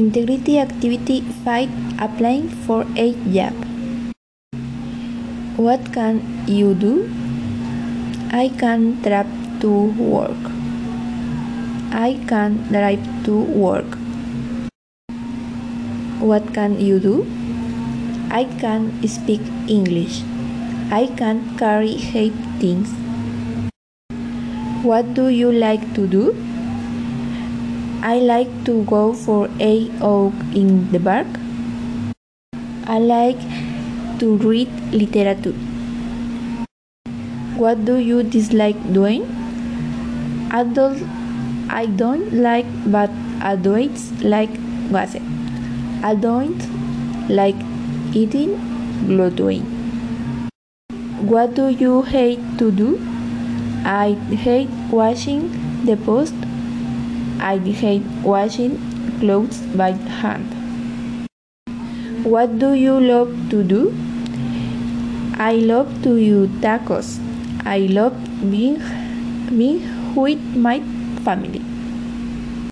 Integrity Activity 5 Applying for a job. What can you do? I can drive to work. I can drive to work. What can you do? I can speak English. I can carry heavy things. What do you like to do? I like to go for a walk in the park. I like to read literature. What do you dislike doing? I don't, I don't like bad adults like gossip. I don't like eating gluten. What do you hate to do? I hate washing the post. I hate washing clothes by hand. What do you love to do? I love to eat tacos. I love being, being with my family.